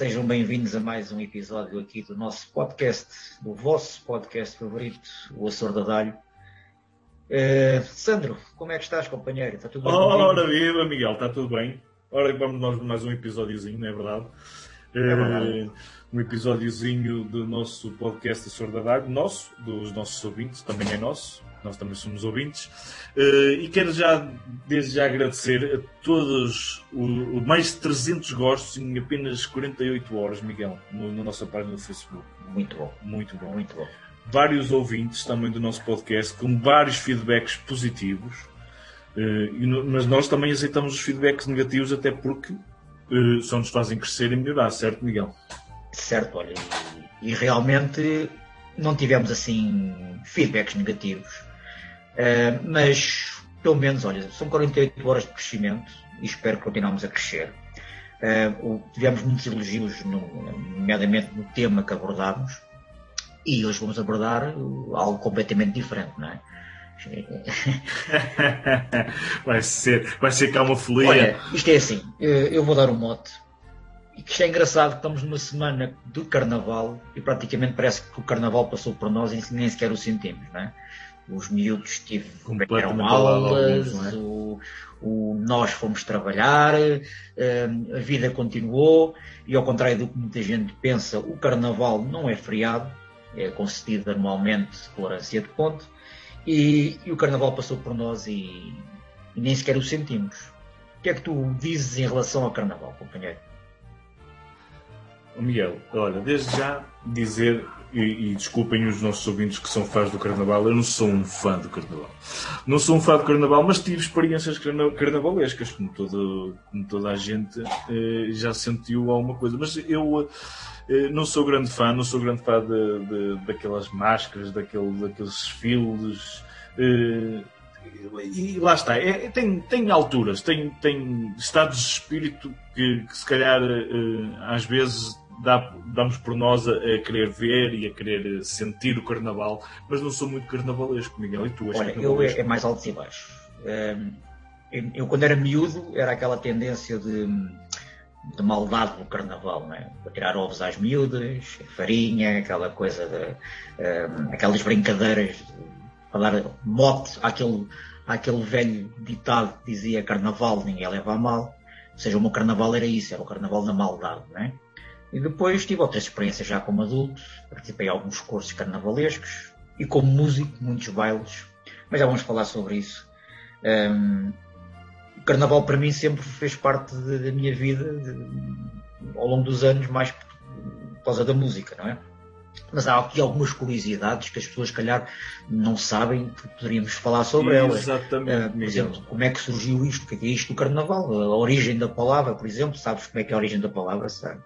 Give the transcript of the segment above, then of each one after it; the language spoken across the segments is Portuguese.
sejam bem-vindos a mais um episódio aqui do nosso podcast, do vosso podcast favorito, o Açor da Dalho. Uh, Sandro, como é que estás, companheiro? Está tudo bem? Ora, viva, Miguel, está tudo bem? Ora, vamos nós mais um episódiozinho, não é verdade? É verdade. Uh, um episódiozinho do nosso podcast Açor da Dalho, nosso, dos nossos ouvintes, também é nosso, nós também somos ouvintes. Uh, e quero já, desde já, agradecer a todos o, o, mais de 300 gostos em apenas 48 horas, Miguel, no, na nossa página do Facebook. Muito bom. Muito bom. Muito bom. Vários ouvintes também do nosso podcast com vários feedbacks positivos. Uh, mas nós também aceitamos os feedbacks negativos, até porque uh, só nos fazem crescer e melhorar, certo, Miguel? Certo, olha, e realmente não tivemos assim feedbacks negativos Uh, mas, pelo menos, olha, são 48 horas de crescimento e espero que continuemos a crescer. Uh, tivemos muitos elogios, no, nomeadamente no tema que abordámos, e hoje vamos abordar algo completamente diferente, não é? vai ser, vai ser cá uma folia. Olha, isto é assim, eh, eu vou dar um mote. E que isto é engraçado estamos numa semana do carnaval e praticamente parece que o carnaval passou por nós e nem sequer o sentimos, não é? Os miúdos tiveram aulas, é? o, o, nós fomos trabalhar, hum, a vida continuou e ao contrário do que muita gente pensa, o carnaval não é feriado, é concedido anualmente por ânsia de ponte e, e, o carnaval passou por nós e, e nem sequer o sentimos. O que é que tu dizes em relação ao carnaval, companheiro? Miguel, olha, desde já dizer e, e, desculpem os nossos ouvintes que são fãs do Carnaval, eu não sou um fã do Carnaval. Não sou um fã do Carnaval, mas tive experiências carnavalescas, como, todo, como toda a gente eh, já sentiu alguma coisa. Mas eu eh, não sou grande fã, não sou grande fã de, de, daquelas máscaras, daquele, daqueles desfiles. Eh, e lá está, é, tem, tem alturas, tem, tem estados de espírito que, que se calhar eh, às vezes dá, damos por nós a, a, querer ver e a querer sentir o carnaval, mas não sou muito carnavalesco, Miguel. E tu és Olha, eu é, é, mais altos e baixos. Um, eu, quando era miúdo, era aquela tendência de, de maldade do carnaval, não é? Para tirar ovos às miúdas, farinha, aquela coisa de. Um, aquelas brincadeiras, dar mote àquele, àquele velho ditado que dizia carnaval ninguém leva a mal. Ou seja, o meu carnaval era isso, era o carnaval da maldade, não é? E depois tive outras experiências já como adulto, participei em alguns cursos carnavalescos e como músico, muitos bailes, mas já vamos falar sobre isso. Um, o carnaval para mim sempre fez parte da minha vida de, ao longo dos anos, mais por, por causa da música, não é? Mas há aqui algumas curiosidades que as pessoas, calhar, não sabem que poderíamos falar sobre elas. Exatamente. Uh, por exemplo, como é que surgiu isto? O que é isto do carnaval? A origem da palavra, por exemplo, sabes como é que é a origem da palavra, sabe?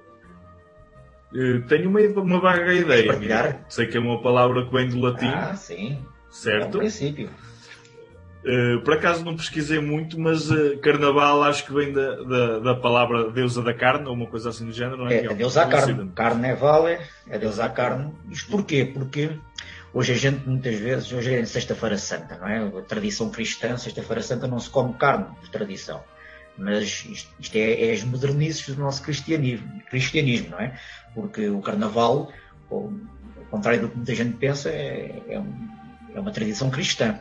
Eh, tenho uma, uma vaga ideia. Sei que é uma palavra que vem do latim. Ah, sim. Certo? É princípio. Uh, por acaso não pesquisei muito, mas uh, carnaval acho que vem da, da, da, palavra deusa da carne, ou uma coisa assim do género, não é? É, é deusa da carne. Carnaval é, é deusa da carne. Isto porquê? Porque hoje a gente muitas vezes, hoje é Sexta-feira Santa, não é? A tradição cristã, Sexta-feira Santa não se come carne, por tradição. Mas isto, é, é as modernices do nosso cristianismo, cristianismo, não é? Porque o carnaval, ao contrário do que muita gente pensa, é, é, um, é uma tradição cristã.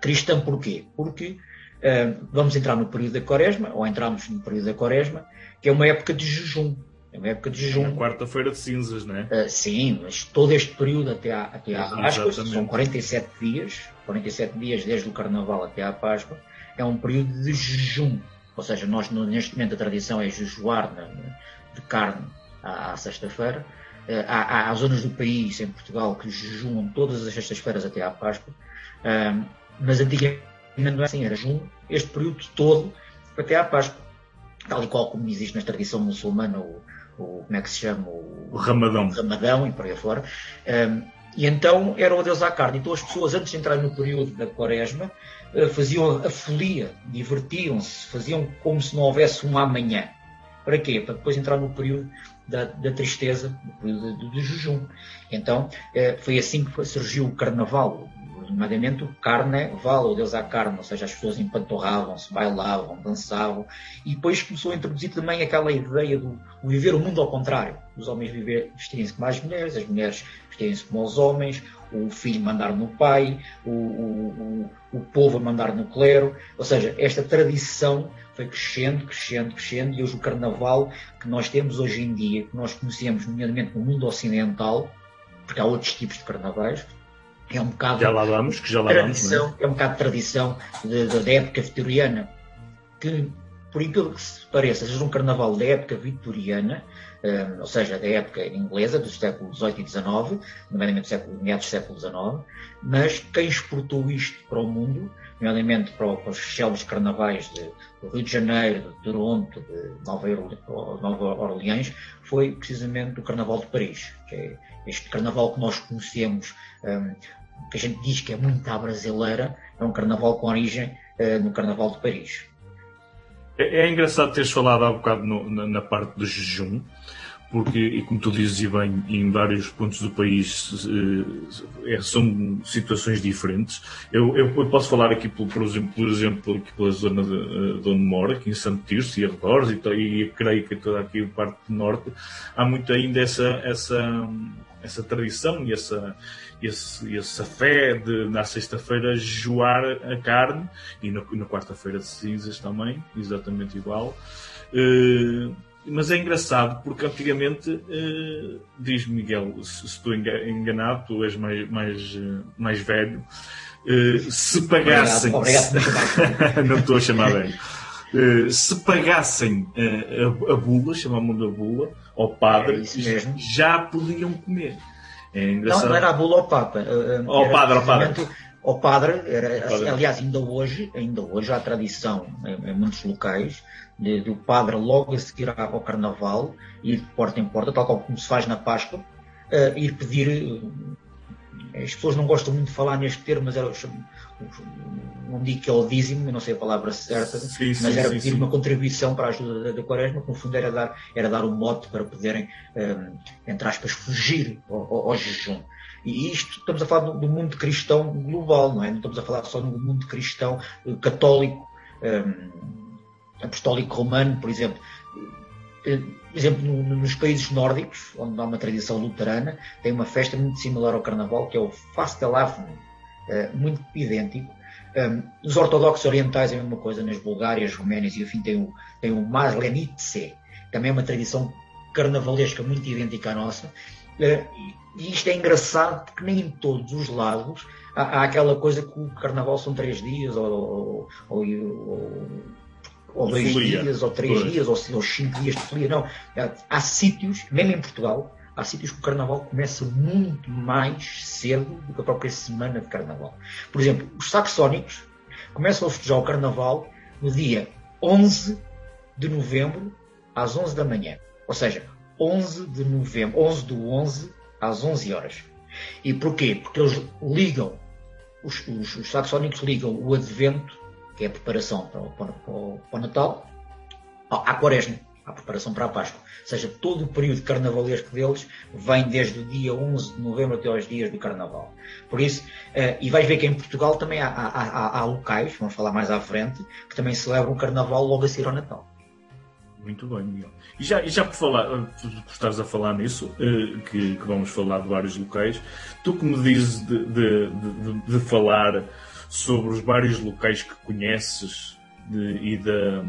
Cristã porquê? Porque uh, vamos entrar no período da quaresma, ou entramos no período da quaresma, que é uma época de jejum. É uma época de jejum. É quarta-feira de cinzas, não é? Uh, sim, mas todo este período até à, até à Páscoa, são 47 dias, 47 dias desde o Carnaval até à Páscoa, é um período de jejum. Ou seja, nós neste momento a tradição é jejuar de carne à, à sexta-feira. Eh, há, há, zonas do país, em Portugal, que jejuam todas as sextas-feiras até à Páscoa. mas antigamente não é assim, era jejum este período todo até à Páscoa. Tal e qual como existe na tradição muçulmana o, o como é que se chama? O, o Ramadão. O Ramadão e por aí fora. e então era o Deus à carne. Então as pessoas, antes de entrar no período da Quaresma, faziam a folia, divertiam-se, faziam como se não houvesse um amanhã. Para quê? Para depois entrar no período da, da tristeza, no período do, jejum. Então, eh, foi assim que surgiu o Carnaval, nomeadamente o carnaval, o Deus à carne, ou seja, as pessoas empanturravam-se, bailavam, dançavam, e depois começou a introduzir também aquela ideia do viver o mundo ao contrário, os homens vestirem-se como as mulheres, as mulheres vestirem-se como os homens, o filho mandar no pai, o, o, o, o povo a mandar no clero, ou seja, esta tradição foi crescendo, crescendo, crescendo, e hoje o carnaval que nós temos hoje em dia, que nós conhecemos, nomeadamente no mundo ocidental, porque há outros tipos de carnavais, é um bocado já lá vamos, que já lá tradição, vamos, é? é um bocado de tradição da época vitoriana, que por aquilo que se pareça, seja um carnaval da época vitoriana, um, ou seja, da época inglesa, dos séculos XVIII e XIX, nomeadamente século, meados do século XIX, mas quem exportou isto para o mundo, nomeadamente para, para os célebres carnavais de, do Rio de Janeiro, de Toronto, de Nova, Nova Orleans, foi precisamente o Carnaval de Paris, que é este carnaval que nós conhecemos, um, que a gente diz que é muito à brasileira, é um carnaval com origem uh, no Carnaval de Paris. É, é engraçado teres falado há bocado no, na, na, parte do jejum, porque, e como tu dizes bem, em vários pontos do país eh, é, são situações diferentes. Eu, eu, posso falar aqui, por, por, exemplo, por exemplo aqui pela zona de, eh, de onde moro, aqui em Santo Tirso e arredores, e, e creio que toda aqui a parte do norte, há muito ainda essa, essa, essa tradição e essa, esse, essa fé de na sexta-feira joar a carne e na, quarta-feira de cinzas também, exatamente igual. Uh, mas é engraçado porque antigamente, uh, diz Miguel, se, se estou enganado, tu és mais, mais, mais velho, uh, se pagassem. Obrigado, obrigado. não estou a chamar velho. Uh, se pagassem a, a, bula, chamavam-lhe a bula, ao padre, é já podiam comer. É não, não era a bula ao Papa. Ao padre, ao padre. Ao padre, era, padre. aliás, ainda hoje, ainda hoje há tradição em, em muitos locais de, do padre logo a seguir ao carnaval, ir de porta em porta, tal como se faz na Páscoa, uh, ir pedir. As pessoas não gostam muito de falar neste termo, mas era, não digo que é o dízimo, não sei a palavra certa, sim, mas sim, era sim, pedir uma contribuição para a ajuda da, Quaresma, que no fundo era dar, era dar um mote para poderem, um, entre aspas, fugir ao, ao, ao, jejum. E isto, estamos a falar do, do, mundo cristão global, não é? Não estamos a falar só do mundo cristão uh, católico, um, apostólico romano, por exemplo. Eh, por exemplo, no, nos países nórdicos, onde há uma tradição luterana, tem uma festa muito similar ao Carnaval, que é o Fastelavn, eh, muito idêntico. Um, os ortodoxos orientais é a mesma coisa, nas Bulgárias, Roménias e enfim tem o, tem o Maslenitse, também é uma tradição carnavalesca muito idêntica à nossa. Uh, e isto é engraçado porque nem em todos os lados há, há aquela coisa que o carnaval são três dias, ou, ou, ou, ou dois folia. dias, ou três Pois. dias, ou, ou cinco dias de folia. Não. Há, há sítios, mesmo em Portugal, há sítios que o carnaval começa muito mais cedo do que a própria semana de carnaval. Por exemplo, os saxónicos começam a festejar o carnaval no dia 11 de novembro às 11 da manhã. Ou seja, 11 de novembro, 11 do 11 às 11 horas. E porquê? Porque eles ligam, os, os, os saxónicos ligam o advento, que é a preparação para o, para o- para o Natal, à quaresma, à preparação para a Páscoa. Ou seja, todo o período carnavalesco deles vem desde o dia 11 de novembro até aos dias do Carnaval. Por isso, eh, e vais ver que em Portugal também há, há- há- há locais, vamos falar mais à frente, que também celebram o Carnaval logo a seguir ao Natal. Muito bem, Miguel. E já, e já por, falar, por estares a falar nisso, eh, que, que vamos falar de vários locais, tu que me dizes de, de- de- de falar sobre os vários locais que conheces de- e, da,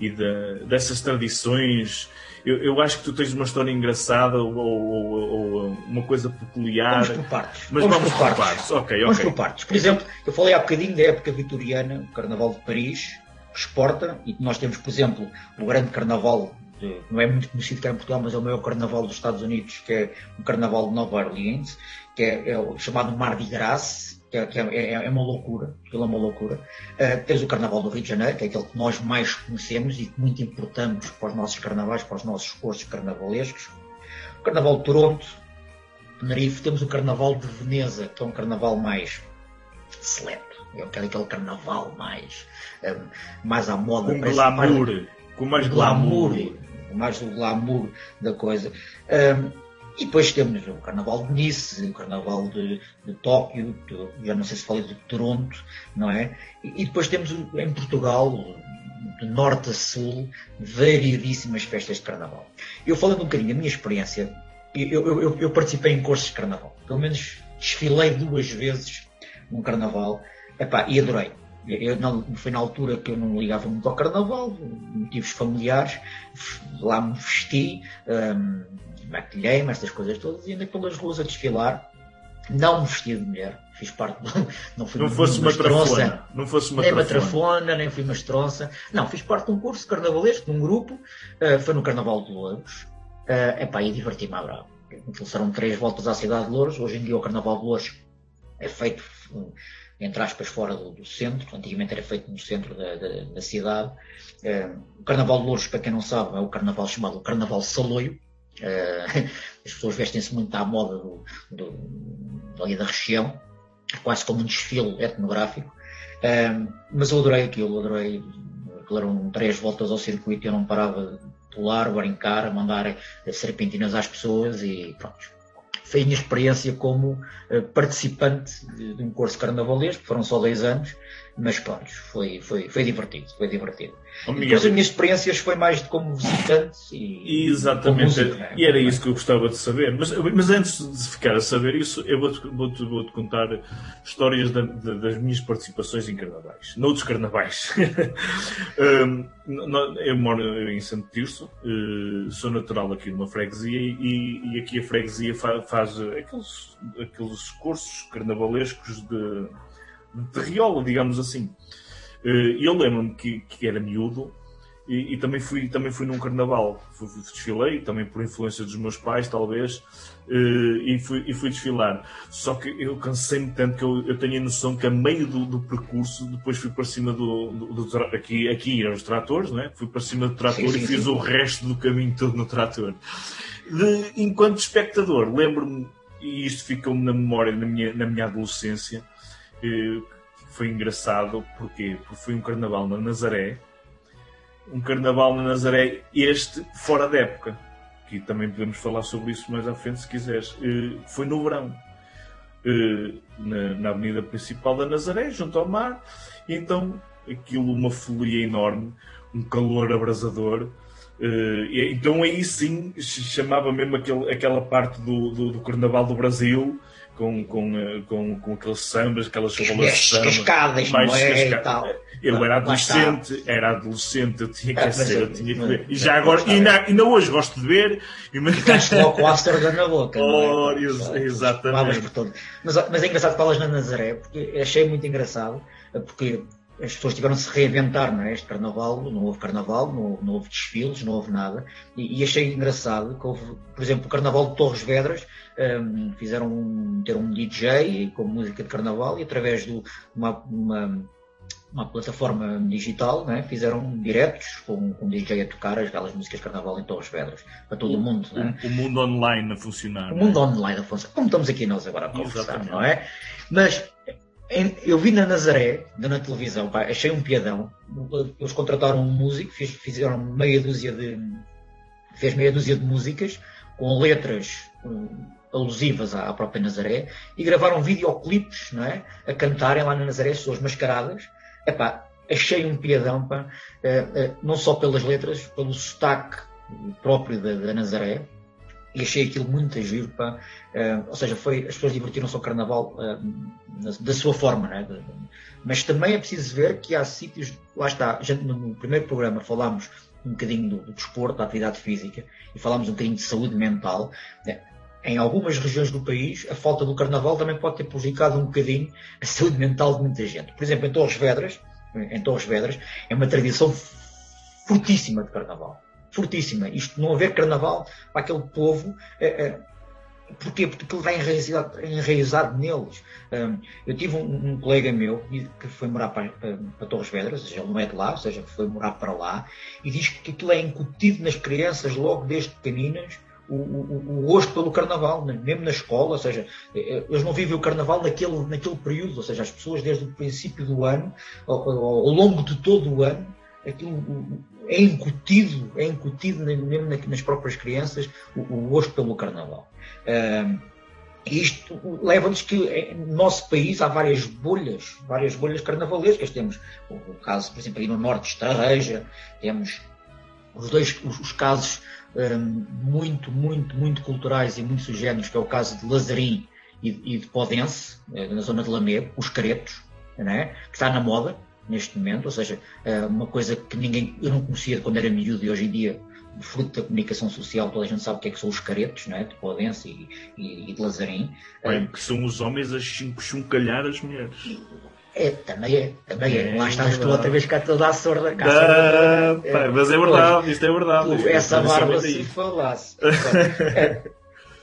e da- dessas tradições, eu, eu acho que tu tens uma história engraçada ou, ou- ou- uma coisa peculiar. Vamos por partes. Mas vamos, por partes. Ok, Vamos ok. por partes. Por exemplo, eu falei há bocadinho da época vitoriana, o Carnaval de Paris, que exporta, e nós temos, por exemplo, o grande Carnaval, de- não é muito conhecido cá em Portugal, mas é o maior Carnaval dos Estados Unidos, que é o Carnaval de Nova Orleans, que é, é o chamado Mardi Gras, que é, que é- é- é uma loucura, aquilo é uma loucura. Uh, tens o Carnaval do Rio de Janeiro, que é aquele que nós mais conhecemos e que muito importamos para os nossos carnavais, para os nossos cursos carnavalescos. O Carnaval de Toronto, Tenerife, temos o Carnaval de Veneza, que é um carnaval mais seleto. É aquele, aquele carnaval mais, eh, mais à moda. Com glamour. Com mais glamour. glamour, mais o glamour da coisa. Um, E depois temos o Carnaval de Nice, o Carnaval de, de Tóquio, de, já não sei se falei de Toronto, não é? E, e depois temos em Portugal, de norte a sul, variedíssimas festas de Carnaval. Eu falando um bocadinho da minha experiência, eu, eu, eu, participei em cursos de Carnaval. Pelo menos desfilei duas vezes num Carnaval epá, e adorei. Eu, não, foi na altura que eu não ligava muito ao Carnaval, motivos familiares, lá me vesti, um, maquilhei-me, estas coisas todas, e andei pelas ruas a desfilar. Não me vestia de mulher, fiz parte do, não fui não fosse uma trafona, não fosse uma nem uma trafona, nem fui uma estronça. Não, fiz parte de um curso carnavalesco, de um grupo, uh, foi no Carnaval de Louros, uh, epá, e diverti-me à brava. Foram três voltas à cidade de Louros, hoje em dia o Carnaval de Louros é feito entre aspas, fora do, do, centro. Antigamente era feito no centro da, da, da cidade. Uh, o Carnaval de Louros, para quem não sabe, é o carnaval chamado Carnaval Saloio. Uh, as pessoas vestem-se muito à moda do, do, da região, quase como um desfile etnográfico. Uh, mas eu adorei aquilo, adorei. Eram três voltas ao circuito e eu não parava de pular, brincar, mandar serpentinas às pessoas e pronto foi a minha experiência como uh, participante de, de, um curso carnavalesco, foram só dois anos, mas pronto, foi, foi, foi divertido, foi divertido. Oh, Depois as minhas experiências foi mais de como visitante e Exatamente, música, né? e era isso que eu gostava de saber. Mas, mas antes de ficar a saber isso, eu vou-te vou -te, vou -te contar histórias da, da, das minhas participações em carnavais, noutros carnavais. um, eu moro em Santo Tirso, uh, sou natural aqui numa freguesia e, e aqui a freguesia faz, faz aqueles, aqueles cursos carnavalescos de de riola, digamos assim. Eh, e eu lembro-me que, que era miúdo e, e, também, fui, também fui num carnaval. Fui, desfilei, também por influência dos meus pais, talvez, eh, e fui, e fui desfilar. Só que eu cansei-me tanto que eu, eu tenho a noção que a meio do, do percurso, depois fui para cima do. do, do aqui, aqui eram os tratores, não é? Fui para cima do trator sim, sim, e fiz sim. o resto do caminho todo no trator. De, enquanto espectador, lembro-me, e isto ficou-me na memória na minha, na minha adolescência, que foi engraçado, porquê? Porque foi um carnaval na Nazaré, um carnaval na Nazaré, este fora da época, que também podemos falar sobre isso mais à frente se quiseres. Eh, foi no verão, eh, na avenida principal da Nazaré, junto ao mar, então aquilo, uma folia enorme, um calor abrasador. Eh, então aí sim chamava mesmo aquele, aquela parte do, do, do Carnaval do Brasil com, com, eh, com, com aqueles sambas, aquelas rolas de samba. Cascadas, mais é, e tal. Eu era adolescente, era adolescente, eu tinha que é, ser, eu tinha que ver. E já agora, e ainda, ainda hoje gosto de ver. E Ficaste logo com a na boca. Oh, é? exatamente. Mas, mas é engraçado que falas na Nazaré, porque achei muito engraçado, porque as pessoas tiveram de se reinventar, não é? Este carnaval, não houve carnaval, não houve, não houve desfiles, não houve nada. E, e, achei engraçado que houve, por exemplo, o carnaval de Torres Vedras, um, fizeram um, ter um DJ com música de carnaval e através de uma, uma, uma, plataforma digital, né, fizeram diretos com, com um DJ a tocar aquelas músicas de carnaval em Torres Vedras, para todo o, o mundo. Né? O, o, mundo online a funcionar. O mundo é? online a funcionar, como estamos aqui nós agora a conversar, Exatamente. não é? Mas eu vi na Nazaré, na televisão, pá, achei um piadão. Eles contrataram um músico, fizeram meia dúzia de. fez meia dúzia de músicas com letras um, alusivas à, própria Nazaré e gravaram videoclipes, não é? A cantarem lá na Nazaré, pessoas mascaradas. Epá, achei um piadão, pá, uh, uh, não só pelas letras, pelo sotaque próprio da, da Nazaré, e achei aquilo muito giro, pá. Uh, ou seja, foi, as pessoas divertiram-se ao carnaval uh, da sua forma, né? mas também é preciso ver que há sítios, lá está, já no primeiro programa falámos um bocadinho do, do desporto, da atividade física, e falámos um bocadinho de saúde mental. Né? Em algumas regiões do país, a falta do carnaval também pode ter prejudicado um bocadinho a saúde mental de muita gente. Por exemplo, em Torres Vedras, em Torres Vedras, é uma tradição fortíssima de carnaval fortíssima. Isto não haver carnaval para aquele povo. É, é, porquê? Porque aquilo vai enraizado, enraizado neles. Eu tive um, um, colega meu que foi morar para, para, para, Torres Vedras, ou seja, ele não é de lá, ou seja, foi morar para lá, e diz que aquilo é incutido nas crianças logo desde pequeninas. O, o, o gosto pelo carnaval, mesmo na escola, ou seja, é, eles não vivem o carnaval naquele, naquele período, ou seja, as pessoas desde o princípio do ano, ao, ao longo de todo o ano, aquilo é incutido, é incutido mesmo nas próprias crianças o, o gosto pelo carnaval. Uh, isto leva-nos que no nosso país há várias bolhas, várias bolhas carnavalescas. Temos o, o caso, por exemplo, aí no norte de Estarreja, temos os dois os, os casos um, muito, muito, muito culturais e muito sugérenos, que é o caso de Lazarim e, e de Podense, eh, na zona de Lamego, os caretos, né? que está na moda neste momento, ou seja, é uma coisa que ninguém, eu não conhecia quando era miúdo e hoje em dia fruto da comunicação social, toda a gente sabe o que é que são os caretos, não é? de Podense e, e, e de Lazarim. Bem, que são os homens a chuncalhar as mulheres. É, também é, também é. é Lá estás tu outra vez cá toda a sorda. Cá ah, é, mas é verdade, pois, isto é verdade. essa barba se falasse. é,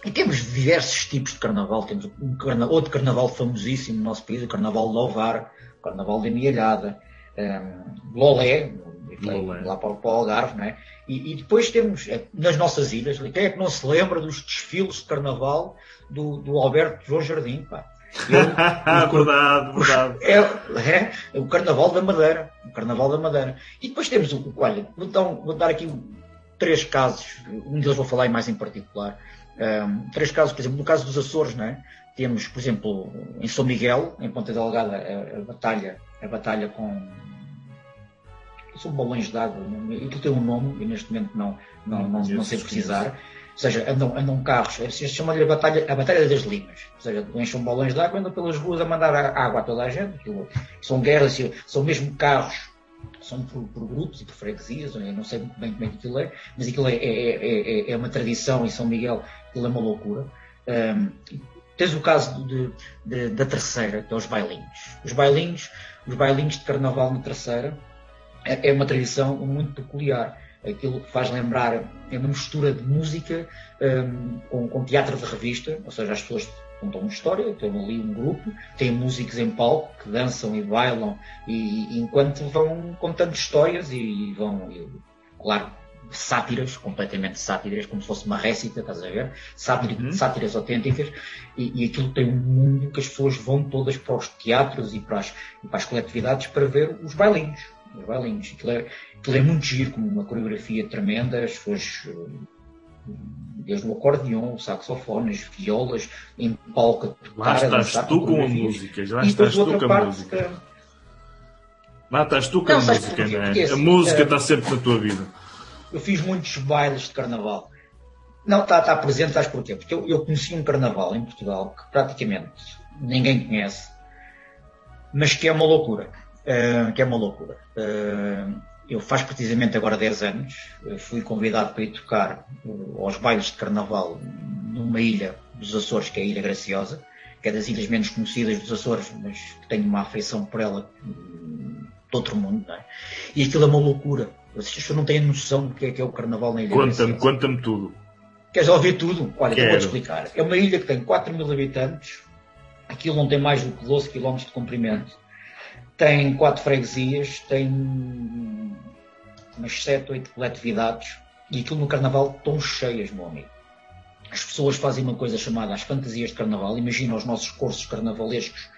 e temos diversos tipos de carnaval. Temos um carnaval, outro carnaval famosíssimo no nosso país, o Carnaval de Lovar, o Carnaval de Amialhada, um, Lolé, lá para, para o Algarve, não é? E, e, depois temos, é, nas nossas ilhas, quem é que não se lembra dos desfiles de carnaval do, do Alberto João Jardim, pá? Eu, verdade, verdade. É, é, o Carnaval da Madeira. O Carnaval da Madeira. E depois temos o. Olha, então, vou dar aqui três casos, um deles vou falar mais em particular. Um, três casos, por exemplo, no caso dos Açores, não é? temos, por exemplo, em São Miguel, em Ponta Delgada, a, a batalha, a batalha com são balões de água, aquilo tem um nome e neste momento não, não, não, não sei precisar. Ou seja, andam, andam carros, se chama-lhe a batalha, a batalha das limas. Ou seja, enchem balões de água e andam pelas ruas a mandar água a toda a gente. Aquilo, são guerras, são mesmo carros, são por, por, grupos e por freguesias, não sei bem como é que aquilo é, mas aquilo é, é, é, é uma tradição em São Miguel, aquilo é uma loucura. Um, tens o caso de, de, da terceira, que é os bailinhos. Os bailinhos, os bailinhos de carnaval na terceira, é, é uma tradição muito peculiar aquilo que faz lembrar é uma mistura de música um, com, com, teatro de revista, ou seja, as pessoas contam uma história, têm ali um grupo, têm músicos em palco que dançam e bailam e, e enquanto vão contando histórias e, e vão, e, claro, sátiras, completamente sátiras, como se fosse uma récita, estás a ver? Sátiras, uhum. sátiras autênticas, e, e, aquilo tem um mundo que as pessoas vão todas para os teatros e para as, e para as coletividades para ver os bailinhos os bailinhos. Aquilo é, aquilo é muito giro, como uma coreografia tremenda, as pessoas desde o acordeão, o saxofone, as violas, em palco Lá estás tu com a música, já estás tu com a música. Lá estás tu com a música, né? a música está sempre na tua vida. Eu fiz muitos bailes de carnaval. Não, está, está presente, sabes porquê? Porque eu, eu conheci um carnaval em Portugal que praticamente ninguém conhece, mas que é uma loucura. Uh, que é uma loucura. Uh, eu faz precisamente agora 10 anos, fui convidado para ir tocar uh, aos bailes de carnaval numa ilha dos Açores, que é a Ilha Graciosa, que é das ilhas menos conhecidas dos Açores, mas que tenho uma afeição por ela de outro mundo. É? E aquilo é uma loucura. As pessoas não têm noção do que é, que é o carnaval na Ilha Conta-me, conta-me tudo. Queres ouvir tudo? Olha, Quero. vou-te explicar. É uma ilha que tem 4 mil habitantes, aquilo não tem mais do que 12 km de comprimento tem quatro freguesias, tem umas sete, oito coletividades e aquilo no carnaval estão cheias, meu amigo. As pessoas fazem uma coisa chamada as fantasias de carnaval. Imagina os nossos cursos carnavalescos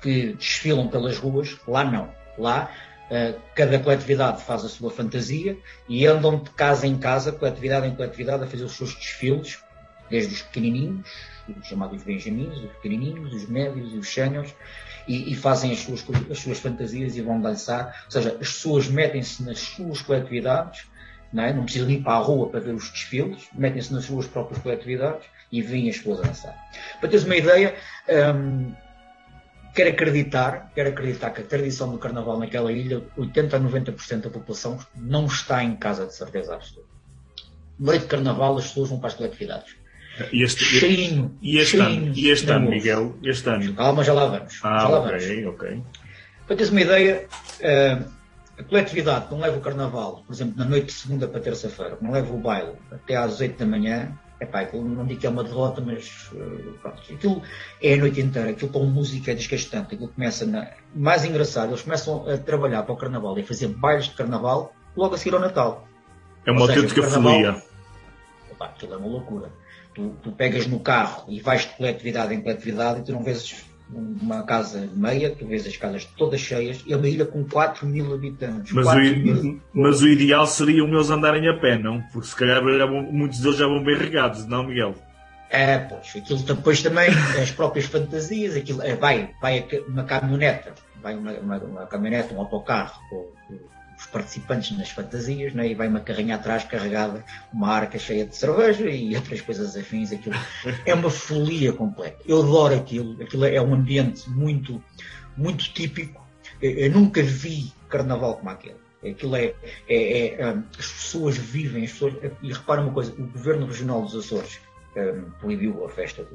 que desfilam pelas ruas. Lá não. Lá uh, cada coletividade faz a sua fantasia e andam de casa em casa, coletividade em coletividade, a fazer os seus desfiles, desde os pequenininhos, os chamados benjamins, os pequenininhos, os médios e os séniores, e, e, fazem as suas, as suas fantasias e vão dançar. Ou seja, as pessoas metem-se nas suas coletividades, não, é? não precisam ir para a rua para ver os desfiles, metem-se nas suas próprias coletividades e veem as pessoas dançar. Para teres uma ideia, hum, quero acreditar, quero acreditar que a tradição do carnaval naquela ilha, 80 a 90% da população não está em casa de certeza absoluta. Noite de carnaval as pessoas vão para as coletividades. E este, cheinho, e este cheinho, ano, e este ano Miguel? Este ano? Calma, já lá vamos. Ah, já lá ok, vamos. ok. Para teres uma ideia, eh, a coletividade não leva o carnaval, por exemplo, na noite de segunda para terça-feira, não leva o baile até às 8 da manhã, é pá, não digo que é uma derrota, mas eh, pronto, aquilo é a noite inteira, aquilo com música é desgastante, aquilo começa na... Mais engraçado, eles começam a trabalhar para o carnaval e a fazer bailes de carnaval logo a seguir ao Natal. É uma autêntica folia. Aquilo é uma loucura. Tu, tu, pegas no carro e vais de coletividade em coletividade e tu não vês uma casa meia, tu vês as casas todas cheias, é uma ilha com 4 mil habitantes. Mas, 4 o, mil. mas o ideal seria eles andarem a pé, não? Porque se calhar vão- muitos deles já vão bem regados, não, Miguel? É, pois, aquilo depois também, as próprias fantasias, aquilo, é, vai, vai uma caminhoneta, vai uma, uma, uma caminhoneta, um autocarro, com os participantes nas fantasias, né, e vai uma carrinha atrás carregada, uma arca cheia de cerveja e outras coisas afins, aquilo é uma folia completa. Eu adoro aquilo, aquilo é um ambiente muito, muito típico, eu, nunca vi carnaval como aquele. Aquilo é, é- é, hum, as pessoas vivem, as pessoas, e repara uma coisa, o governo regional dos Açores um, proibiu a festa,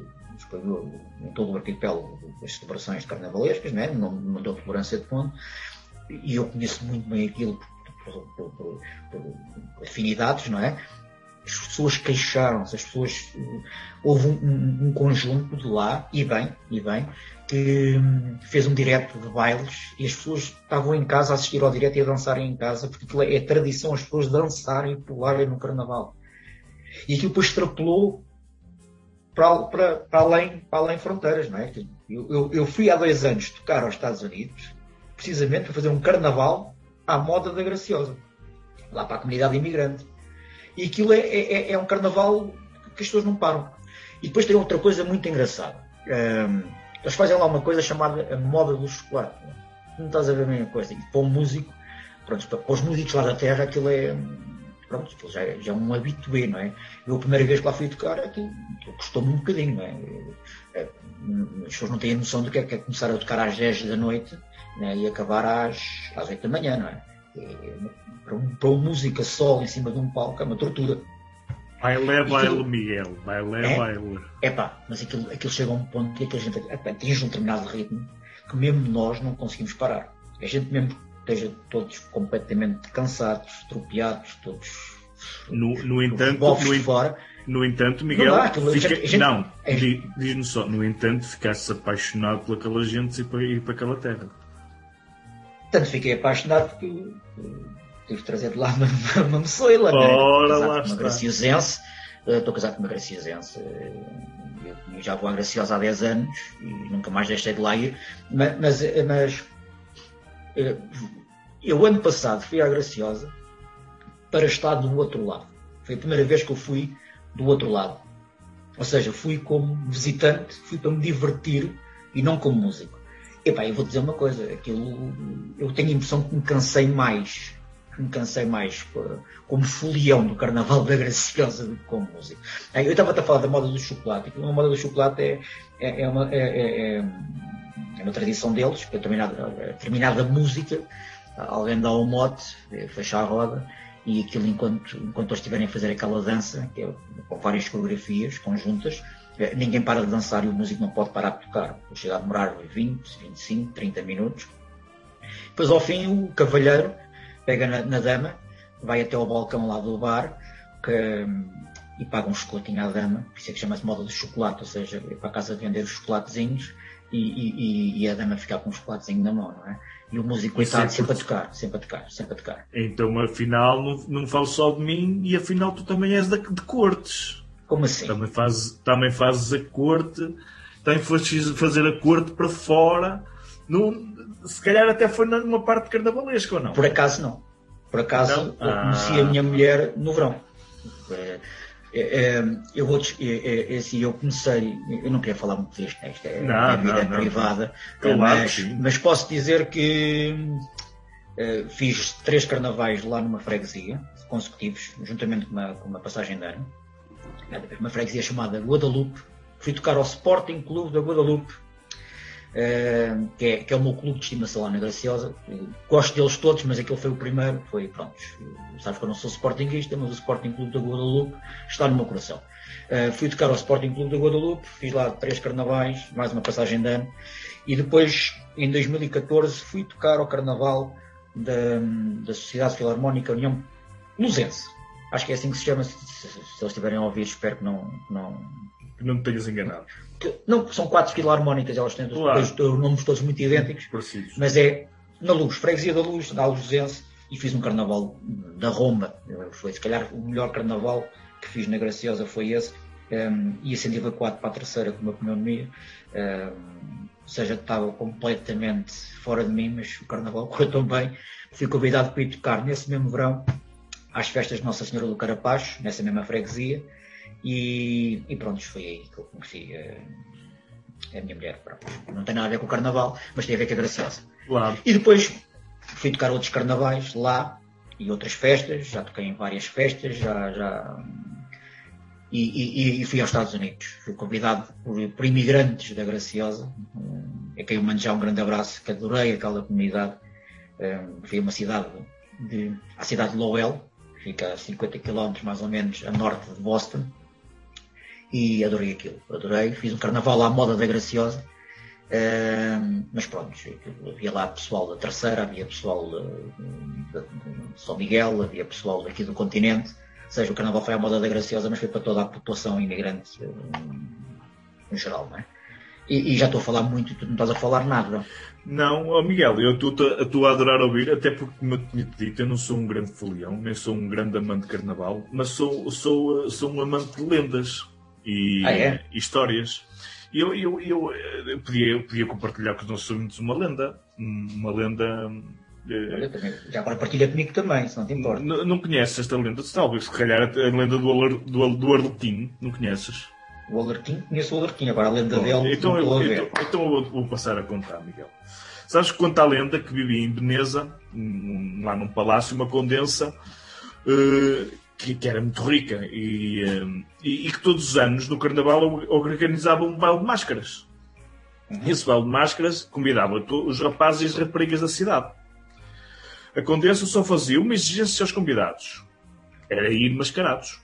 proibiu em todo o arquipélago as celebrações carnavalescas, né? não, não deu tolerância de fundo, e eu conheço muito bem aquilo por, por- por- por afinidades, não é? As pessoas queixaram-se, as pessoas. Houve um, um- um conjunto de lá, e bem, e bem, que hum, fez um direto de bailes e as pessoas estavam em casa a assistir ao direto e a dançarem em casa, porque é, é tradição as pessoas dançarem e pularem no carnaval. E aquilo depois extrapolou para, para, para, além, para além fronteiras, não é? Eu, eu, eu fui há dois anos tocar aos Estados Unidos, precisamente para fazer um carnaval à moda da Graciosa, lá para a comunidade imigrante. E aquilo é, é, é um carnaval que as pessoas não param. E depois tem outra coisa muito engraçada. Hum, eles fazem lá uma coisa chamada a moda do chocolate. Não estás a ver a mesma coisa. E para um músico, pronto, para, os músicos lá da terra, aquilo é. Pronto, já, é- já é um habitué, não é? Eu a primeira vez que lá fui tocar, aquilo, custou-me um bocadinho, não é? É, As pessoas não têm noção do que é, que é começar a tocar às 10 da noite né, e acabar às, às 8 da manhã, não é? Para, um, para uma música só em cima de um palco é uma tortura. Baile, baile, Miguel. Baile, É? baile. É pá, mas aquilo, aquilo chega a um ponto que aquela gente atinge um determinado ritmo que mesmo nós não conseguimos parar. A gente mesmo esteja todos completamente cansados, estropiados, todos No, no entanto, no, fora. no entanto, Miguel, a fica- gente- a gente- não, é- di- diz-me só, no entanto, ficasse apaixonado por aquela gente e ir para aquela terra. Tanto fiquei apaixonado porque tive de trazer de lá uma, uma, uma moçoila, né? Ora, lá uma graciosense. Eh, Estou casado com uma graciosense. eh, Eu já vou à Graciosa há 10 anos e nunca mais deixei de lá ir. Ma- Mas, eh, mas eh, eu ano passado fui à Graciosa para estar do outro lado. Foi a primeira vez que eu fui do outro lado. Ou seja, fui como visitante, fui para me divertir e não como músico. Epá, eu vou dizer uma coisa, aquilo, eu tenho a impressão que me cansei mais, que me cansei mais co- como folião do Carnaval da Graciosa do que como músico. Aí, Eu estava a falar da moda do chocolate, aquilo, a moda do chocolate é, é, é uma, é, é- é- é uma tradição deles, que a determinada, determinada música, alguém dá o mote, fecha a roda, e aquilo enquanto, enquanto eles estiverem a fazer aquela dança, que é com várias coreografias conjuntas, ninguém para de dançar e o músico não pode parar de tocar. Chega a demorar 20, 25, 30 minutos. Depois ao fim o cavalheiro pega na, na dama, vai até ao balcão lá do bar que, e paga um chocolatinho à dama, por isso é que chama-se moda do chocolate, ou seja, é para a casa vender os chocolatezinhos e, e- e- a dama ficar com um chocolatezinho na mão, não é? E o músico coitado é sempre a porque- tocar, sempre a tocar, sempre a tocar. Então, afinal, não, não falo só de mim e afinal tu também és da- de cortes. Como assim? Também fazes, também fazes a corte, também foste fazer a corte para fora. Num- se calhar até foi numa parte carnavalesca ou não? Por acaso não. Por acaso Não? eu conheci Ah. a minha mulher no verão. É, é, é, eu vou des- é, é, assim, eu comecei, eu não queria falar muito disto, né? isto é Não, vida não, privada, Claro mas, mas posso dizer que eh, fiz três carnavais lá numa freguesia consecutivos, juntamente com uma, com uma passagem de ano, uma freguesia chamada Guadalupe. Fui tocar ao Sporting Clube da Guadalupe, eh, que, é, que é o meu clube de estimação lá na Graciosa. Gosto deles todos, mas aquele foi o primeiro. Foi, pronto, sabes que eu não sou sportinguista, mas o Sporting Clube da Guadalupe está no meu coração. Eh, fui tocar ao Sporting Clube da Guadalupe, fiz lá três carnavais, mais uma passagem de ano, e depois, em 2014, fui tocar ao carnaval da, da Sociedade Filarmónica União Luzense. Acho que é assim que se chama, se, se- se eles estiverem a ouvir, espero que não, não, Que não te tenhas enganado. que- não, são quatro filarmónicas, elas têm Claro. os, os nomes todos muito idênticos, Parecidos. mas é na Luz, Freguesia da Luz, da Luzense, e fiz um carnaval da Roma. Foi se calhar o melhor carnaval que fiz na Graciosa foi esse. Um, ia sendo evacuado para a terceira com uma pneumonia. Um, ou seja, estava completamente fora de mim, mas o carnaval correu tão bem. Fui convidado para ir tocar nesse mesmo verão às festas de Nossa Senhora do Carapacho, nessa mesma freguesia, e, e pronto, foi aí que eu conheci a, a minha mulher. Pronto. Não tem nada a ver com o carnaval, mas tem a ver com a Graciosa. Claro. E depois fui tocar outros carnavais lá e outras festas, já toquei em várias festas, já, já e, e, e, fui aos Estados Unidos. Fui convidado por, por imigrantes da Graciosa, a quem eu mando já um grande abraço, que adorei aquela comunidade. Um, fui a uma cidade, de, a cidade de Lowell, fica a 50 km mais ou menos a norte de Boston, e adorei aquilo, adorei. Fiz um carnaval à moda da Graciosa, um, mas pronto, havia lá pessoal da Terceira, havia pessoal de, de, de São Miguel, havia pessoal daqui do continente, seja, o Carnaval foi à moda da Graciosa, mas foi para toda a população imigrante em geral, não é? E, e, já estou a falar muito e tu não estás a falar nada. Não, oh Miguel, eu estou a adorar ouvir, até porque, como eu tinha dito, eu não sou um grande folião, nem sou um grande amante de carnaval, mas sou, sou, sou um amante de lendas e, ah, é? histórias. E eu, eu, eu, eu, podia, eu podia compartilhar com os nossos ouvintes uma lenda, uma lenda Olha, também, já agora partilha comigo também, se não te importa. Não, não conheces esta lenda? Talvez, se calhar, a lenda do, do, do Arlequim, não conheces? O Alerquim? Conheço o Alerquim, agora a lenda Bom, dele. Então, eu, então, então eu vou, passar a contar, Miguel. Sabes que conta a lenda que vivia em Veneza, lá num palácio, uma condensa uh, que, que, era muito rica e, uh, e, e, que todos os anos no carnaval organizava um baile de máscaras. Uhum. Esse baile de máscaras convidava os rapazes e as raparigas da cidade a Condessa só fazia uma exigência aos convidados. Era ir mascarados.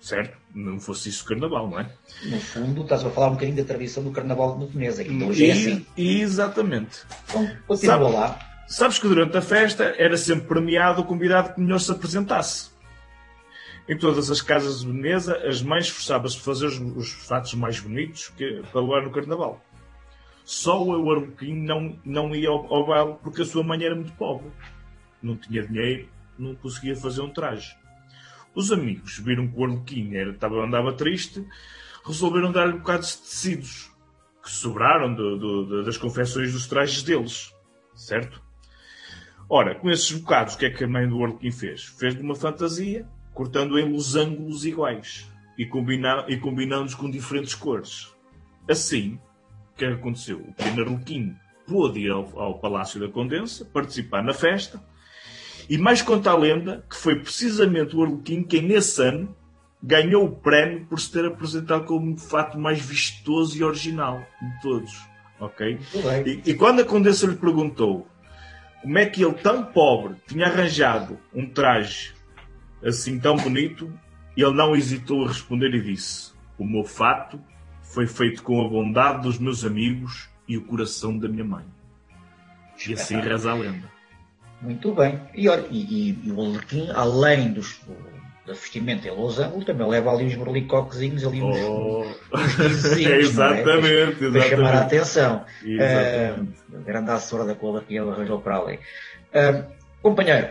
Certo? Não fosse isso o carnaval, não é? No fundo, estás a falar um bocadinho da tradição do carnaval de Veneza, que hoje é assim. Exatamente. Então, continua lá. Sabes que durante a festa era sempre premiado o convidado que melhor se apresentasse. Em todas as casas de Veneza, as mães esforçavam-se por fazer os, os fatos mais bonitos que, para levar no carnaval. Só o Arlequim não, não ia ao, ao baile porque a sua mãe era muito pobre não tinha dinheiro, não conseguia fazer um traje. Os amigos viram que o Arlequim andava triste, resolveram dar-lhe bocados de tecidos que sobraram do, do, das confecções dos trajes deles. Certo? Ora, com esses bocados, o que é que a mãe do Arlequim fez? Fez-lhe uma fantasia, cortando em losângulos iguais e, combina, e combinando-os com diferentes cores. Assim, o que é aconteceu? O pequeno Arlequim pôde ir ao, ao Palácio da Condensa, participar na festa, e mais conta a lenda que foi precisamente o Arlequim quem, nesse ano, ganhou o prémio por se ter apresentado como o fato mais vistoso e original de todos. Ok? E, e, quando a Condessa lhe perguntou como é que ele, tão pobre, tinha arranjado um traje assim tão bonito, ele não hesitou a responder e disse: O meu fato foi feito com a bondade dos meus amigos e o coração da minha mãe. E assim reza a lenda. Muito bem. E, e, e, o Alecrim, além dos, da vestimenta em losango, também leva ali uns berlicoquezinhos, ali uns, oh. uns é? exatamente, é? para, para, chamar a atenção. Exatamente. Uh, grande assessora da Alecrim ele arranjou para ali. Uh, companheiro,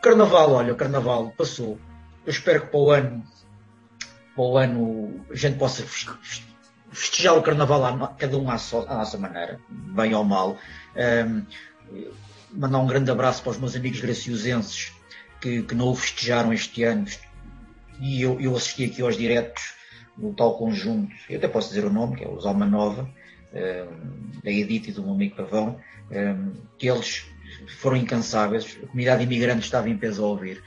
Carnaval, olha, o Carnaval passou. Eu espero que para o ano, para o ano a gente possa festejar o Carnaval cada um à, so, à nossa maneira, bem ou mal. Um, mandar um grande abraço para os meus amigos graciosenses que, que não o festejaram este ano. E eu, eu assisti aqui aos diretos do tal conjunto, eu até posso dizer o nome, que é os Alma Nova, da Edith e do meu amigo Pavão, que eles foram incansáveis, a comunidade imigrante estava em peso a ouvir.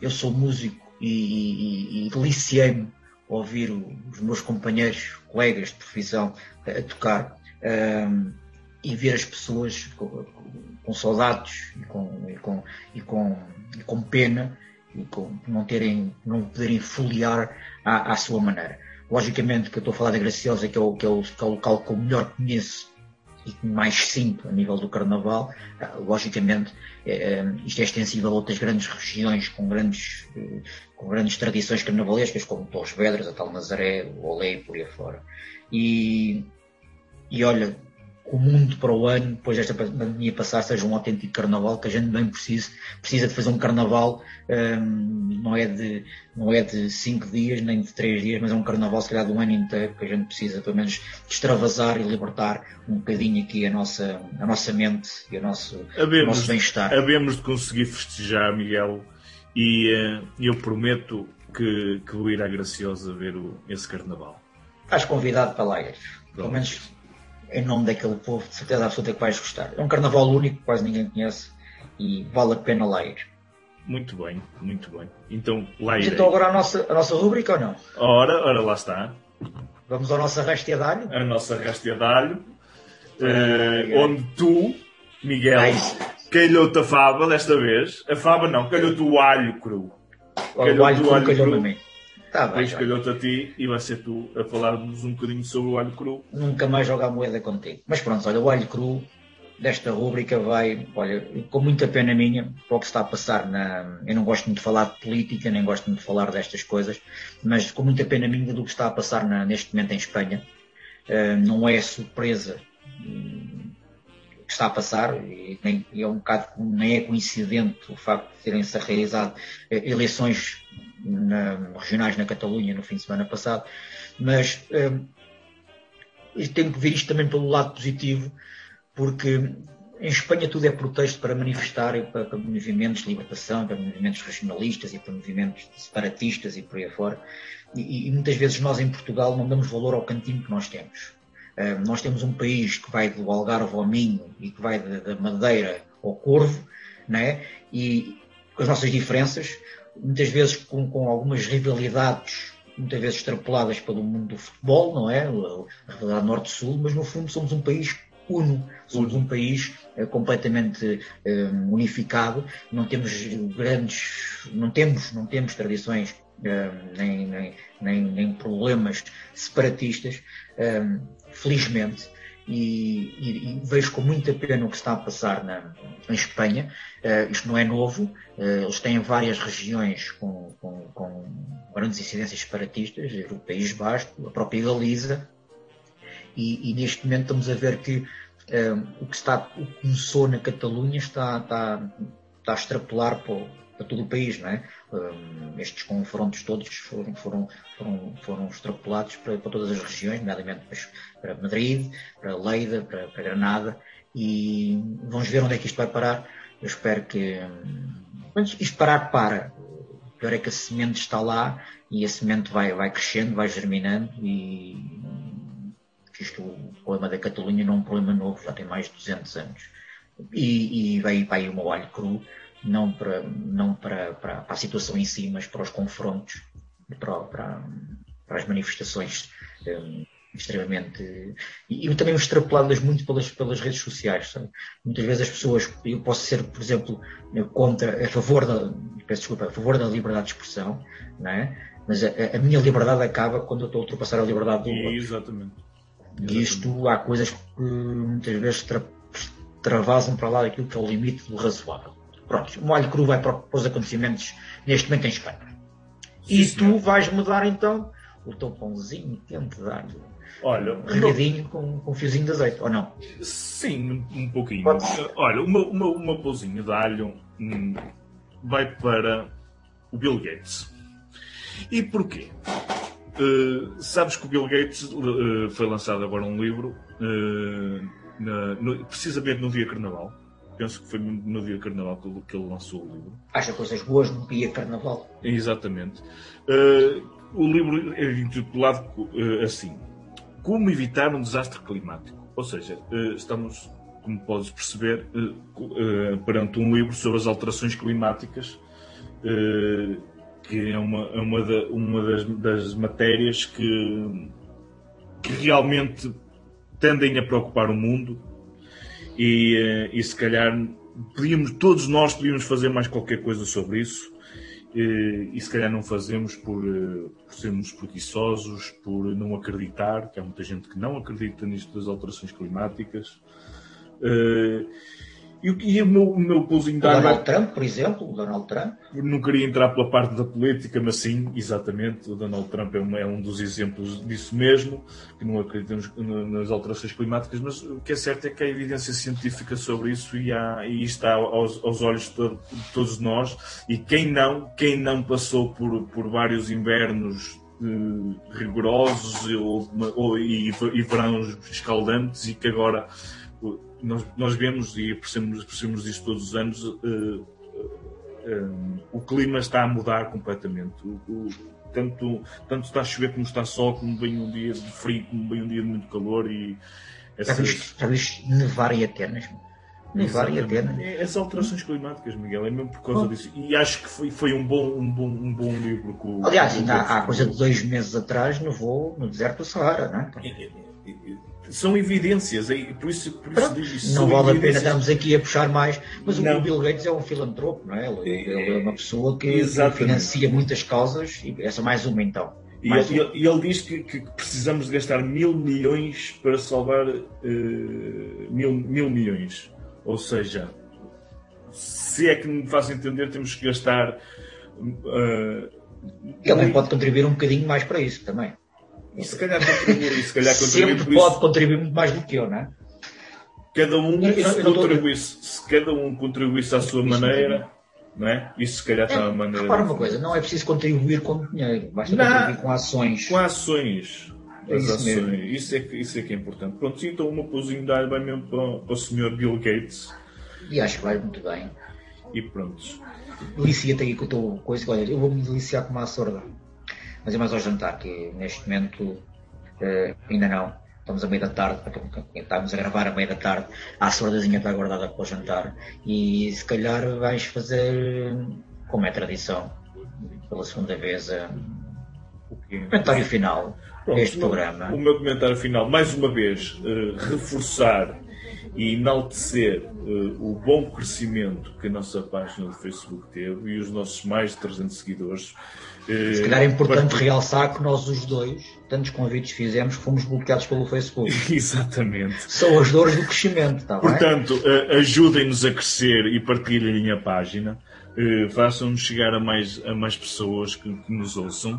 Eu sou músico e, e, e deliciei-me a ouvir os meus companheiros, colegas de profissão a tocar e ver as pessoas com saudades e com, e com, e com, e com pena e com não terem, não poderem foliar à, à sua maneira. Logicamente que eu estou a falar da Graciosa, que é o, que é o, que é o local que eu melhor conheço e que mais sinto a nível do Carnaval. Ah, logicamente, é, isto é extensível a outras grandes regiões com grandes, eh, com grandes tradições carnavalescas, como Torres Vedras, a tal Nazaré, o Olé e por aí fora. E, e olha, o mundo para o ano, depois desta pandemia passar, seja um autêntico carnaval, que a gente bem precisa, precisa de fazer um carnaval, um, não, é de, não é de cinco dias, nem de três dias, mas é um carnaval, se calhar, do ano inteiro, que a gente precisa, pelo menos, extravasar e libertar um bocadinho aqui a nossa, a nossa mente e o nosso, o nosso bem-estar. Havemos de conseguir festejar, Miguel, e uh, eu prometo que, que vou ir à Graciosa ver o, esse carnaval. Estás convidado para lá. Pelo menos em nome daquele povo, de certeza absoluta que vais gostar. É um carnaval único, quase ninguém conhece e vale a pena lá ir. Muito bem, muito bem. Então, lá irei. Então agora a nossa, a nossa rubrica ou não? Ora, ora, lá está. Vamos à nossa rastia de alho? A nossa rastia de alho, uh, onde tu, Miguel, calhou-te a fava desta vez. A fava não, calhou-te o alho cru. Calhou-te o alho cru, calhou-me a mim. Tá bem, calhou-te a ti e vai ser tu a falar-nos um bocadinho sobre o alho cru. Nunca mais jogar moeda contigo. Mas pronto, olha, o alho cru desta rúbrica vai, olha, com muita pena minha, para o que está a passar na. Eu não gosto muito de falar de política, nem gosto muito de falar destas coisas, mas com muita pena minha do que está a passar na, neste momento em Espanha. Uh, não é surpresa que está a passar, e nem, é um bocado, nem é coincidente o facto de terem-se realizado uh, eleições na, regionais na Catalunha no fim de semana passado, mas um, tenho que ver isto também pelo lado positivo, porque em Espanha tudo é pretexto para manifestar para, para, movimentos de libertação, para movimentos regionalistas e para movimentos separatistas e por aí afora. E, e muitas vezes nós em Portugal não damos valor ao cantinho que nós temos. Uh, nós temos um país que vai do Algarve ao Minho e que vai da Madeira ao Corvo, né? e com as nossas diferenças, muitas vezes com, com algumas rivalidades, muitas vezes extrapoladas pelo mundo do futebol, não é? A rivalidade norte-sul, mas no fundo somos um país uno, somos um país uh, completamente uh, unificado, não temos grandes, não temos, não temos tradições nem, nem, nem, nem, problemas separatistas, felizmente, e, e, e, vejo com muita pena o que está a passar na, em Espanha. Uh, isto não é novo, uh, eles têm várias regiões com, com, com, grandes incidências separatistas, o País Basco, a própria Galiza, e, e neste momento estamos a ver que uh, o que está, o que começou na Catalunha está, está, está a extrapolar para, para todo o país, não é? Um, estes confrontos todos foram, foram, foram, foram extrapolados para, para todas as regiões, nomeadamente para Madrid, para Leida, para, para, Granada, e vamos ver onde é que isto vai parar. Eu espero que um, isto parar para. O pior é que a semente está lá e a semente vai, vai crescendo, vai germinando e isto, o problema da Catalunha não é um problema novo, já tem mais de 200 anos. E, e veio para aí o meu alho cru não para, não para, para, para, a situação em si, mas para os confrontos, para, para, para as manifestações um, extremamente. E, e também extrapoladas muito pelas, pelas redes sociais. Sabe? Muitas vezes as pessoas, eu posso ser, por exemplo, contra, a favor da, peço desculpa, a favor da liberdade de expressão, não é? mas a, a minha liberdade acaba quando eu estou a ultrapassar a liberdade do outro. Exatamente. E isto há coisas que muitas vezes tra, travasam para lá daquilo que é o limite do razoável. Pronto, o molho cru vai para, os acontecimentos neste momento em Espanha. E Sim, tu vais mudar então o teu pãozinho quente de alho. Olha, regadinho com, com um fiozinho de azeite, ou não? Sim, um pouquinho. Olha, uma, uma, uma pãozinho de alho hum, vai para o Bill Gates. E porquê? Uh, sabes que o Bill Gates uh, foi lançado agora um livro, uh, na, no, precisamente no dia Carnaval penso que foi no dia Carnaval que ele lançou o livro. Acha coisas boas no dia Carnaval? Exatamente. Uh, o livro é intitulado uh, assim: Como evitar um desastre climático. Ou seja, uh, estamos, como podes perceber, perante um livro sobre as alterações climáticas, que é uma, é uma, da, uma das, das matérias que, que realmente tendem a preocupar o mundo e, eh, e se calhar podíamos, todos nós podíamos fazer mais qualquer coisa sobre isso e, e se calhar não fazemos por, eh, por, sermos preguiçosos, por não acreditar, que há muita gente que não acredita nisto das alterações climáticas. E, o- e o meu, o meu O Donald Trump, por exemplo, o Donald Trump. não queria entrar pela parte da política, mas sim, exatamente, o Donald Trump é, uma- é um dos exemplos disso mesmo, que não acreditamos nas alterações climáticas, mas o que é certo é que há evidência científica sobre isso e, há, e está aos, aos olhos de, to- de todos nós, e quem não, quem não passou por, por vários invernos eh, rigorosos ou, ou- e, e verões escaldantes e que agora nós, nós vemos e percebemos, percebemos isso todos os anos eh, um, o clima está a mudar completamente. O- o- tanto, tanto está a chover como está sol, como vem um dia de frio, como vem um dia de muito calor e Já essas, viste, já viste nevar em Atenas? Nevar em. Atenas. É, As alterações climáticas, Miguel, é mesmo por causa disso. E acho que foi, foi um, bom, um, bom, um bom livro o. Aliás, ainda há, coisa de dois meses atrás nevou no deserto do Saara, não é? São evidências, é, por isso, por isso digo. Não vale a pena evidências. estarmos aqui a puxar mais, mas o Não. Bill Gates é um filantropo, não é? Ele, ele é uma pessoa que Exatamente. financia muitas causas e essa é mais uma então. E Mais ele, uma. ele- ele diz que, que precisamos de gastar mil milhões para salvar eh, mil, mil milhões. Ou seja, se é que me faz entender, temos que gastar. eh, Ele pode contribuir um bocadinho mais para isso também. E se calhar contribuir, se calhar contribuir Sempre por isso. pode contribuir muito mais do que eu, não é? Cada um Eu- eu- se contribuísse, se cada um contribuísse à sua maneira, não é? Isso se calhar está a maneira. Repara uma coisa, não é preciso contribuir com dinheiro, basta Não. contribuir com ações. Com ações. É isso ações. mesmo. Isso, é que, isso é que é importante. Pronto, então o meu de ar vai mesmo para, para o Sr. Bill Gates. E acho que vai muito bem. E pronto. Delicia-te aí com o teu coisa. Olha, eu vou-me deliciar com uma sorda. Mas é mais ao jantar, que neste momento eh, ainda não. Estamos a meio da tarde, estamos a gravar a meio da tarde. A sordazinha está guardada para o jantar. E se calhar vais fazer, como é tradição, pela segunda vez, eh, comentário final Pronto, deste programa. O meu comentário final, mais uma vez, eh, reforçar e enaltecer eh, o bom crescimento que a nossa página do Facebook teve e os nossos mais de 300 seguidores. Eh, Se calhar é importante realçar que nós os dois, tantos convites fizemos, fomos bloqueados pelo Facebook. Exatamente. São as dores do crescimento, bem? Portanto, eh, ajudem-nos a crescer e partilhem a página. Façam-nos chegar a mais, a mais pessoas que, que nos ouçam.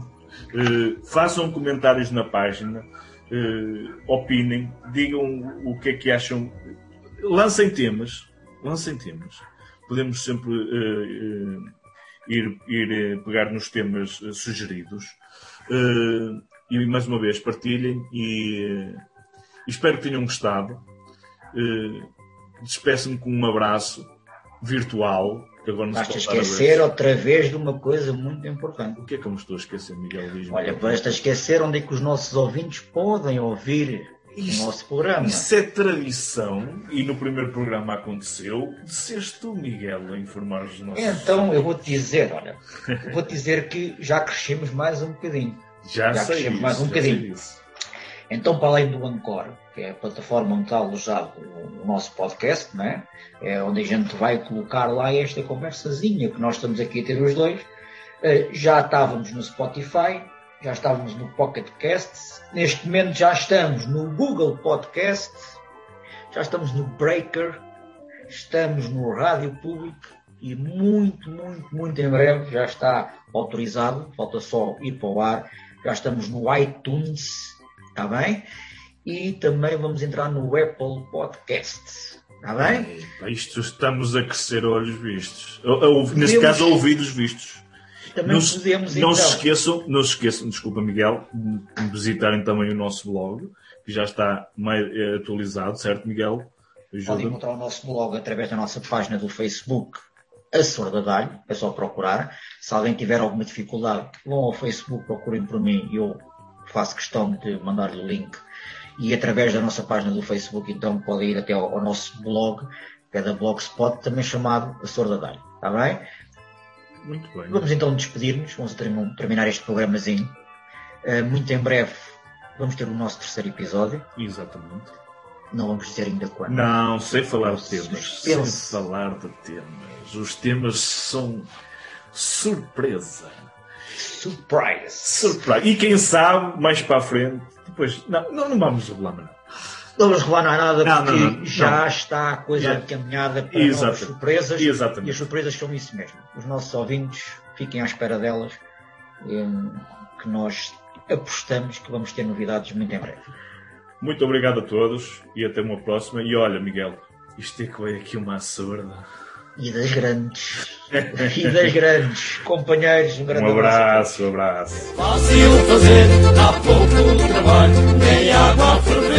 Façam comentários na página. eh, Opinem. Digam o que é que acham. Lancem temas. Lancem temas. Podemos sempre eh, eh, ir, ir eh, pegar nos temas sugeridos. E mais uma vez, partilhem e espero que tenham gostado. Despeço-me com um abraço virtual. Agora Basta esquecer outra vez de uma coisa muito importante. O que é que eu me estou a esquecer, Miguel? Olha, basta esquecer onde é que os nossos ouvintes podem ouvir Isso- o nosso programa. Isso é tradição, e no primeiro programa aconteceu, seres tu, Miguel, a informar os nossos. Então, eu vou-te dizer, olha, vou-te dizer que já crescemos mais um bocadinho. já, já sei crescemos disso, mais um bocadinho. Então, para além do Anchor, que é a plataforma onde está alojado o nosso podcast, não é? É onde a gente vai colocar lá esta conversazinha que nós estamos aqui a ter os dois. Eh, Já estávamos no Spotify, já estávamos no Pocket Casts, neste momento já estamos no Google Podcast, já estamos no Breaker, estamos no Rádio Público e muito, muito, muito em breve já está autorizado, falta só ir para o ar, já estamos no iTunes, está bem? E também vamos entrar no Apple Podcast, está bem? Isto estamos a crescer olhos vistos. A- neste caso, ouvidos vistos. Também Não, se- podemos não então. se esqueçam, não se esqueçam, desculpa Miguel, de visitarem também o nosso blog, que já está eh, atualizado, certo Miguel? Podem encontrar o nosso blog através da nossa página do Facebook, A Sorda Dalho, é só procurar. Se alguém tiver alguma dificuldade, vão ao Facebook, procurem por mim eu faço questão de mandar-lhe o link. E através da nossa página do Facebook, então, podem ir até ao, ao nosso blog, que é da Blogspot, também chamado A Sorda Dalho. Está bem? Muito bem. Vamos então despedir-nos, vamos term- terminar este programazinho. Eh, muito em breve vamos ter o nosso terceiro episódio. Exatamente. Não vamos dizer ainda quando. Não, sem falar de temas. Sem falar de temas. Os temas são surpresa. Surprise! Surprise. E quem sabe, mais para a frente, depois. Não, não, não vamos revelar, não. Não vamos revelar não há nada não, porque não, não, já está a coisa encaminhada para Exato. novas surpresas Exatamente. e as surpresas são isso mesmo. Os nossos ouvintes fiquem à espera delas, que nós apostamos que vamos ter novidades muito em breve. Muito obrigado a todos e até uma próxima. E olha, Miguel, isto é que veio aqui uma surda. E das grandes. e das grandes. Companheiros, um grande um abraço. Um abraço. Fácil fazer, há pouco trabalho, nem água a ferver.